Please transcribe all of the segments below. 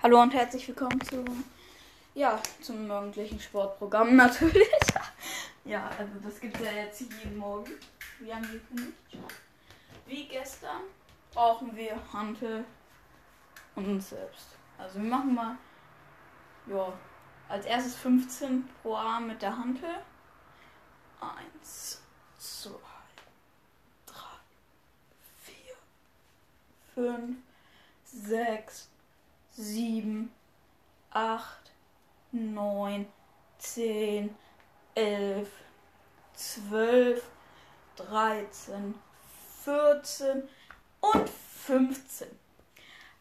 Hallo und herzlich willkommen zu ja, zum morgendlichen Sportprogramm natürlich. ja, also das gibt es ja jetzt jeden Morgen. Wie angekündigt. Wie gestern brauchen wir Hantel und uns selbst. Also wir machen mal ja, als erstes 15 pro Arm mit der Hantel. Eins, zwei, drei, vier, fünf, sechs, sieben, acht, neun, zehn, elf, zwölf, dreizehn, vierzehn und fünfzehn.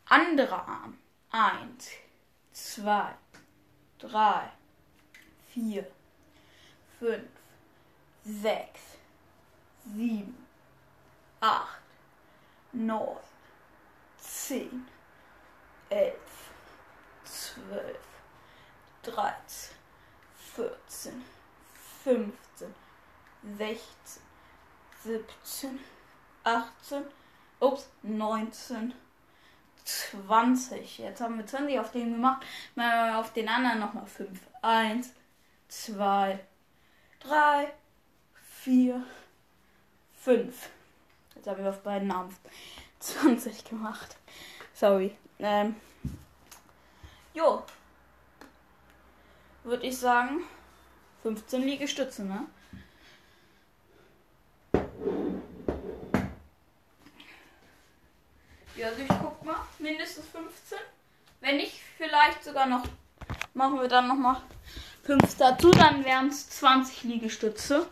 Anderer Arm. Eins, zwei, drei, vier, fünf, sechs, sieben, acht, neun, zehn elf, zwölf, dreizehn, vierzehn, fünfzehn, sechzehn, siebzehn, achtzehn, ups, neunzehn, zwanzig. Jetzt haben wir 20 auf den gemacht. Mal auf den anderen nochmal fünf. Eins, zwei, drei, vier, fünf. Jetzt haben wir auf beiden Armen 20 gemacht. Sorry. Ähm, jo. Würde ich sagen, 15 Liegestütze, ne? Ja, also ich guck mal, mindestens 15. Wenn nicht, vielleicht sogar noch, machen wir dann noch mal 5 dazu, dann wären es 20 Liegestütze.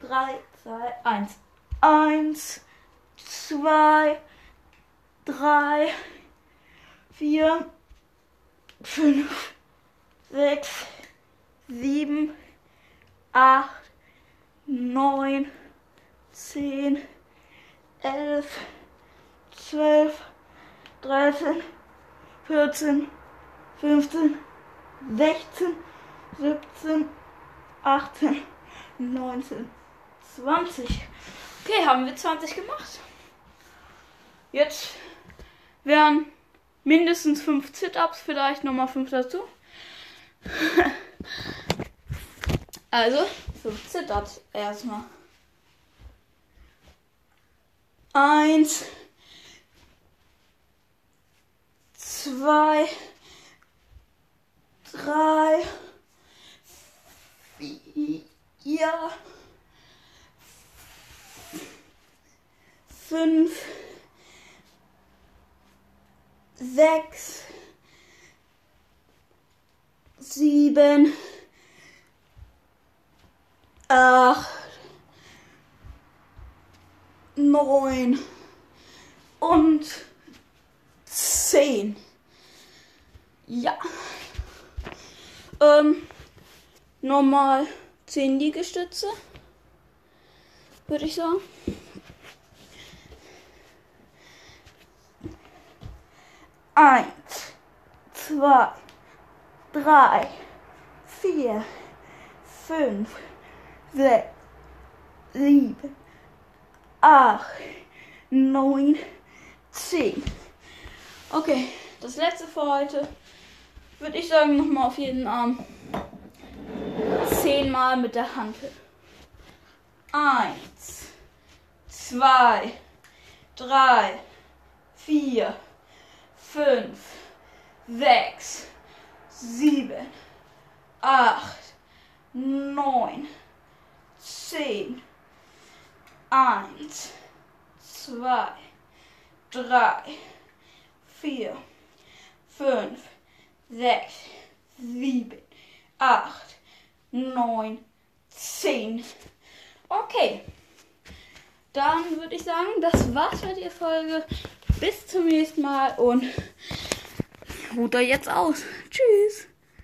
3, 2, 1. 1, 2, drei, vier, fünf, sechs, sieben, acht, neun, zehn, elf, zwölf, dreizehn, vierzehn, fünfzehn, sechzehn, siebzehn, achtzehn, neunzehn, zwanzig. Okay, haben wir 20 gemacht. Jetzt wären mindestens 5 Sit-Ups, vielleicht nochmal 5 dazu. also 5 Sit-Ups erstmal. Eins, zwei, drei, vier, fünf, sechs, sieben, acht, neun und zehn. Ja. Ähm, normal zehn Liegestütze, würde ich sagen. Eins, zwei, drei, vier, fünf, sechs, sieben, acht, neun, zehn. Okay, das letzte für heute würde ich sagen, nochmal auf jeden Arm zehnmal mit der Hand. Eins, zwei, drei, vier, fünf, sechs, sieben, acht, neun, zehn, eins, zwei, drei, vier, fünf, sechs, sieben, acht, neun, zehn. Okay. Dann würde ich sagen, das war's mit der Folge. Bis zum nächsten Mal und ruht er jetzt aus. Tschüss.